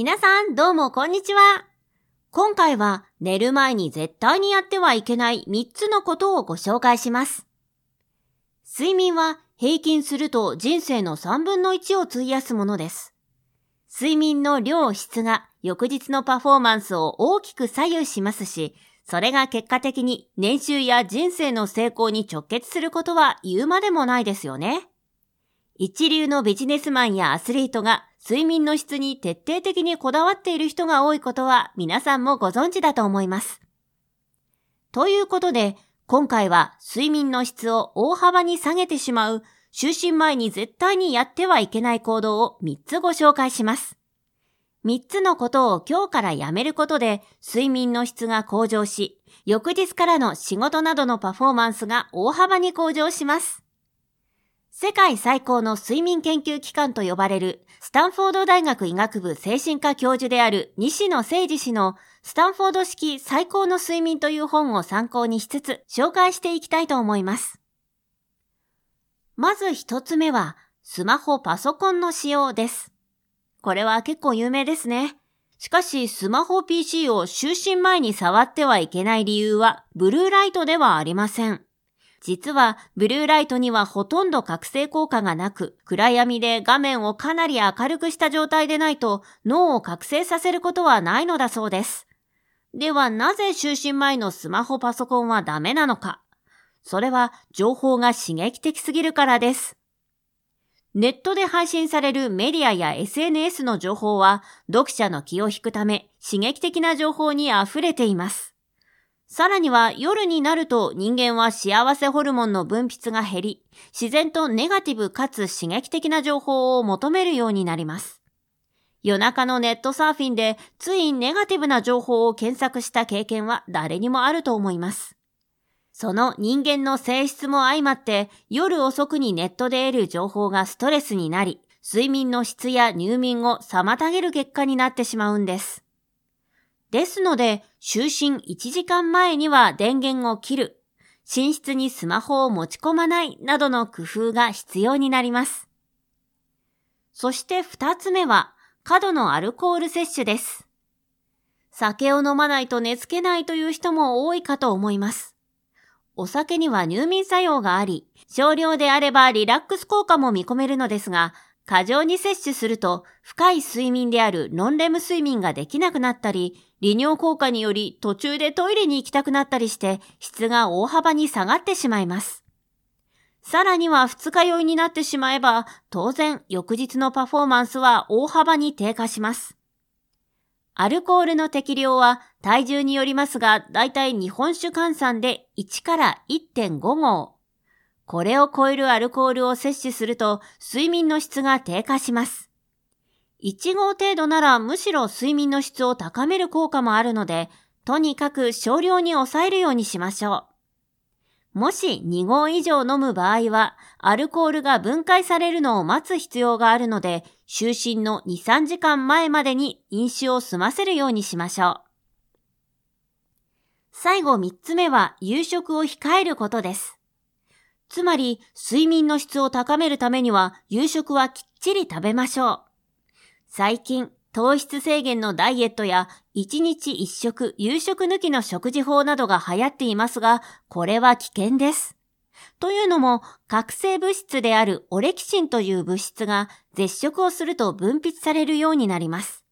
皆さんどうもこんにちは。今回は寝る前に絶対にやってはいけない3つのことをご紹介します。睡眠は平均すると人生の3分の1を費やすものです。睡眠の量質が翌日のパフォーマンスを大きく左右しますし、それが結果的に年収や人生の成功に直結することは言うまでもないですよね。一流のビジネスマンやアスリートが睡眠の質に徹底的にこだわっている人が多いことは皆さんもご存知だと思います。ということで、今回は睡眠の質を大幅に下げてしまう就寝前に絶対にやってはいけない行動を3つご紹介します。3つのことを今日からやめることで睡眠の質が向上し、翌日からの仕事などのパフォーマンスが大幅に向上します。世界最高の睡眠研究機関と呼ばれるスタンフォード大学医学部精神科教授である西野誠二氏のスタンフォード式最高の睡眠という本を参考にしつつ紹介していきたいと思います。まず一つ目はスマホパソコンの使用です。これは結構有名ですね。しかし、スマホ PC を就寝前に触ってはいけない理由は、ブルーライトではありません。実は、ブルーライトにはほとんど覚醒効果がなく、暗闇で画面をかなり明るくした状態でないと、脳を覚醒させることはないのだそうです。では、なぜ就寝前のスマホパソコンはダメなのかそれは、情報が刺激的すぎるからです。ネットで配信されるメディアや SNS の情報は、読者の気を引くため、刺激的な情報に溢れています。さらには夜になると人間は幸せホルモンの分泌が減り、自然とネガティブかつ刺激的な情報を求めるようになります。夜中のネットサーフィンでついネガティブな情報を検索した経験は誰にもあると思います。その人間の性質も相まって夜遅くにネットで得る情報がストレスになり、睡眠の質や入眠を妨げる結果になってしまうんです。ですので、就寝1時間前には電源を切る、寝室にスマホを持ち込まないなどの工夫が必要になります。そして二つ目は、過度のアルコール摂取です。酒を飲まないと寝つけないという人も多いかと思います。お酒には入眠作用があり、少量であればリラックス効果も見込めるのですが、過剰に摂取すると深い睡眠であるノンレム睡眠ができなくなったり、利尿効果により途中でトイレに行きたくなったりして質が大幅に下がってしまいます。さらには二日酔いになってしまえば当然翌日のパフォーマンスは大幅に低下します。アルコールの適量は体重によりますが、だいたい日本酒換算で1から1.5号。これを超えるアルコールを摂取すると睡眠の質が低下します。1号程度ならむしろ睡眠の質を高める効果もあるので、とにかく少量に抑えるようにしましょう。もし2号以上飲む場合は、アルコールが分解されるのを待つ必要があるので、就寝の2、3時間前までに飲酒を済ませるようにしましょう。最後3つ目は夕食を控えることです。つまり、睡眠の質を高めるためには、夕食はきっちり食べましょう。最近、糖質制限のダイエットや、1日1食、夕食抜きの食事法などが流行っていますが、これは危険です。というのも、覚醒物質であるオレキシンという物質が絶食をすると分泌されるようになります。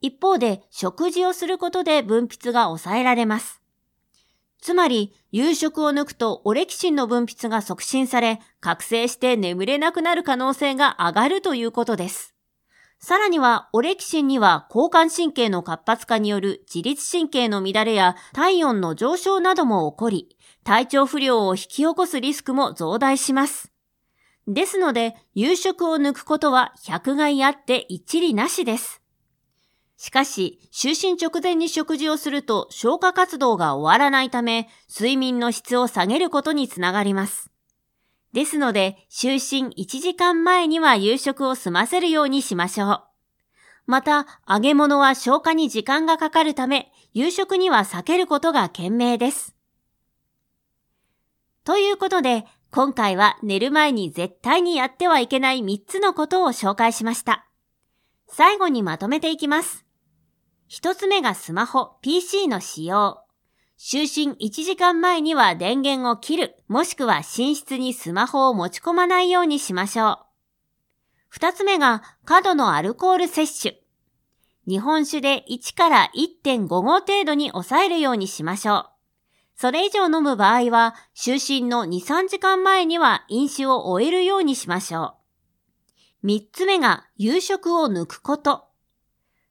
一方で、食事をすることで分泌が抑えられます。つまり、夕食を抜くとオレキシンの分泌が促進され、覚醒して眠れなくなる可能性が上がるということです。さらには、オレキシンには交感神経の活発化による自律神経の乱れや体温の上昇なども起こり、体調不良を引き起こすリスクも増大します。ですので、夕食を抜くことは百害あって一理なしです。しかし、就寝直前に食事をすると消化活動が終わらないため、睡眠の質を下げることにつながります。ですので、就寝1時間前には夕食を済ませるようにしましょう。また、揚げ物は消化に時間がかかるため、夕食には避けることが賢明です。ということで、今回は寝る前に絶対にやってはいけない3つのことを紹介しました。最後にまとめていきます。一つ目がスマホ、PC の使用。就寝1時間前には電源を切る、もしくは寝室にスマホを持ち込まないようにしましょう。二つ目が過度のアルコール摂取。日本酒で1から1.5合程度に抑えるようにしましょう。それ以上飲む場合は、就寝の2、3時間前には飲酒を終えるようにしましょう。三つ目が夕食を抜くこと。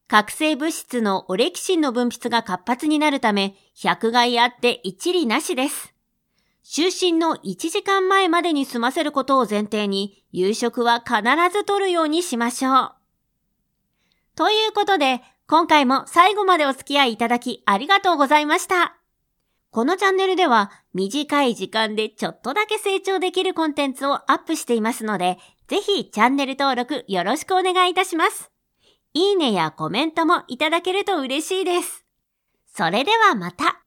覚醒物質のオレキシンの分泌が活発になるため、百害あって一理なしです。就寝の1時間前までに済ませることを前提に、夕食は必ず取るようにしましょう。ということで、今回も最後までお付き合いいただきありがとうございました。このチャンネルでは短い時間でちょっとだけ成長できるコンテンツをアップしていますので、ぜひチャンネル登録よろしくお願いいたします。いいねやコメントもいただけると嬉しいです。それではまた。